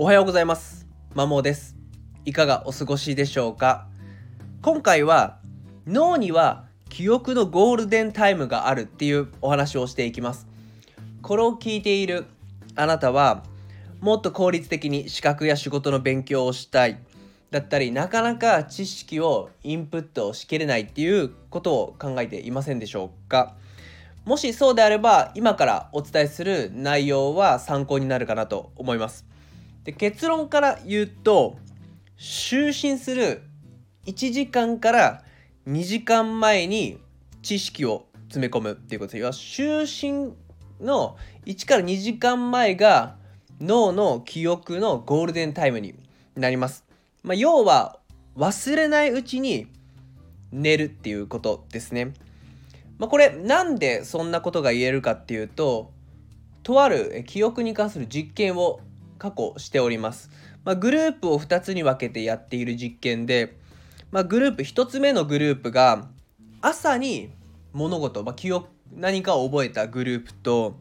おはようございます。まもです。いかがお過ごしでしょうか？今回は脳には記憶のゴールデンタイムがあるっていうお話をしていきます。これを聞いているあなたはもっと効率的に資格や仕事の勉強をしたいだったりなかなか知識をインプットしきれないっていうことを考えていませんでしょうか？もしそうであれば今からお伝えする内容は参考になるかなと思いますで結論から言うと就寝する1時間から2時間前に知識を詰め込むっていうことです。就寝の1から2時間前が脳の記憶のゴールデンタイムになります、まあ、要は忘れないうちに寝るっていうことですね。まあ、これなんでそんなことが言えるかっていうととある記憶に関する実験を過去しております、まあ、グループを2つに分けてやっている実験で、まあ、グループ1つ目のグループが朝に物事、まあ、記憶何かを覚えたグループと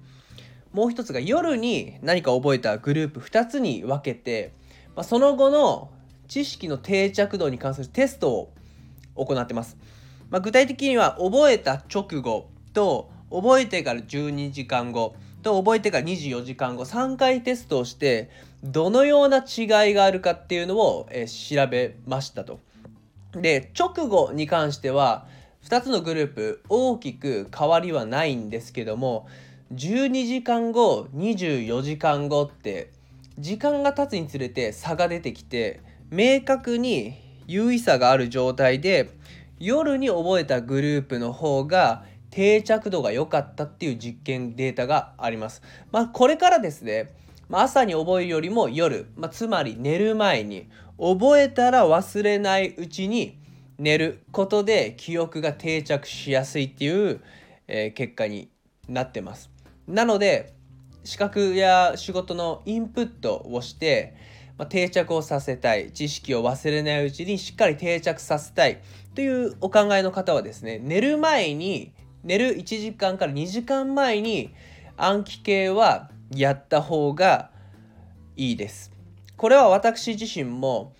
もう一つが夜に何かを覚えたグループ2つに分けて、まあ、その後の知識の定着度に関するテストを行ってます。まあ、具体的には覚えた直後と覚えてから12時間後と覚えてから24時間後3回テストをしてどのような違いがあるかっていうのを、えー、調べましたと。で直後に関しては2つのグループ大きく変わりはないんですけども12時間後24時間後って時間が経つにつれて差が出てきて明確に優位差がある状態で夜に覚えたグループの方が定着度が良かったっていう実験データがあります。まあ、これからですね、まあ、朝に覚えるよりも夜、まあ、つまり寝る前に覚えたら忘れないうちに寝ることで記憶が定着しやすいっていう、えー、結果になってます。なので資格や仕事のインプットをして、まあ、定着をさせたい知識を忘れないうちにしっかり定着させたいというお考えの方はですね寝る前に寝る1時間から2時間前に暗記系はやった方がいいです。これは私自身も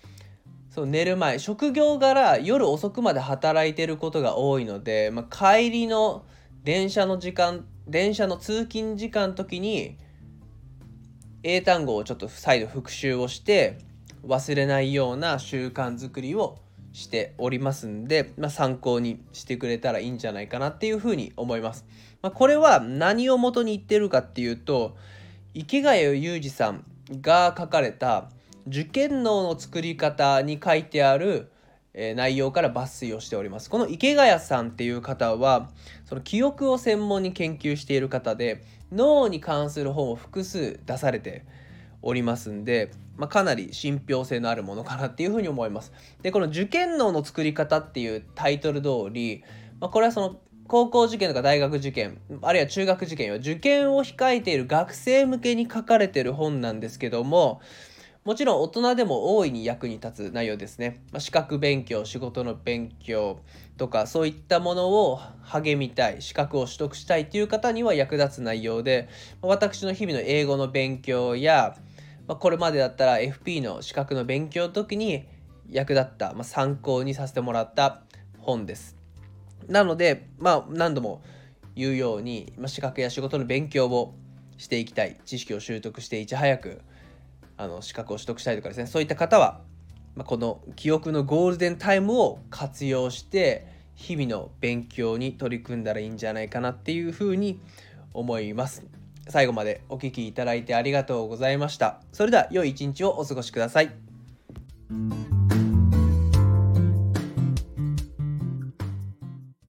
そう寝る前職業柄夜遅くまで働いてることが多いので、まあ、帰りの電車の時間電車の通勤時間の時に英単語をちょっと再度復習をして忘れないような習慣づくりをしておりますんで、まあ、参考にしてくれたらいいんじゃないかなっていうふうに思います。まあ、これは何を元に言ってるかっていうと池谷裕二さんが書かれた受験脳の作り方に書いてあるえ内容から抜粋をしております。この池谷さんっていう方はその記憶を専門に研究している方で脳に関する本を複数出されておりますんで、まあ、かなり信憑性のあるものかなっていうふうに思います。でこの受験脳の作り方っていうタイトル通り、まあ、これはその高校受験とか大学受験あるいは中学受験は受験を控えている学生向けに書かれてる本なんですけどももちろん大人でも大いに役に立つ内容ですね。まあ、資格勉強、仕事の勉強とかそういったものを励みたい、資格を取得したいっていう方には役立つ内容で、まあ、私の日々の英語の勉強や、まあ、これまでだったら FP の資格の勉強の時に役立った、まあ、参考にさせてもらった本です。なので、まあ、何度も言うように、まあ、資格や仕事の勉強をしていきたい、知識を習得していち早くあの資格を取得したいとかですねそういった方は、まあ、この記憶のゴールデンタイムを活用して日々の勉強に取り組んだらいいんじゃないかなっていうふうに思います最後までお聴きいただいてありがとうございました。それでは良い一日をお過ごしください。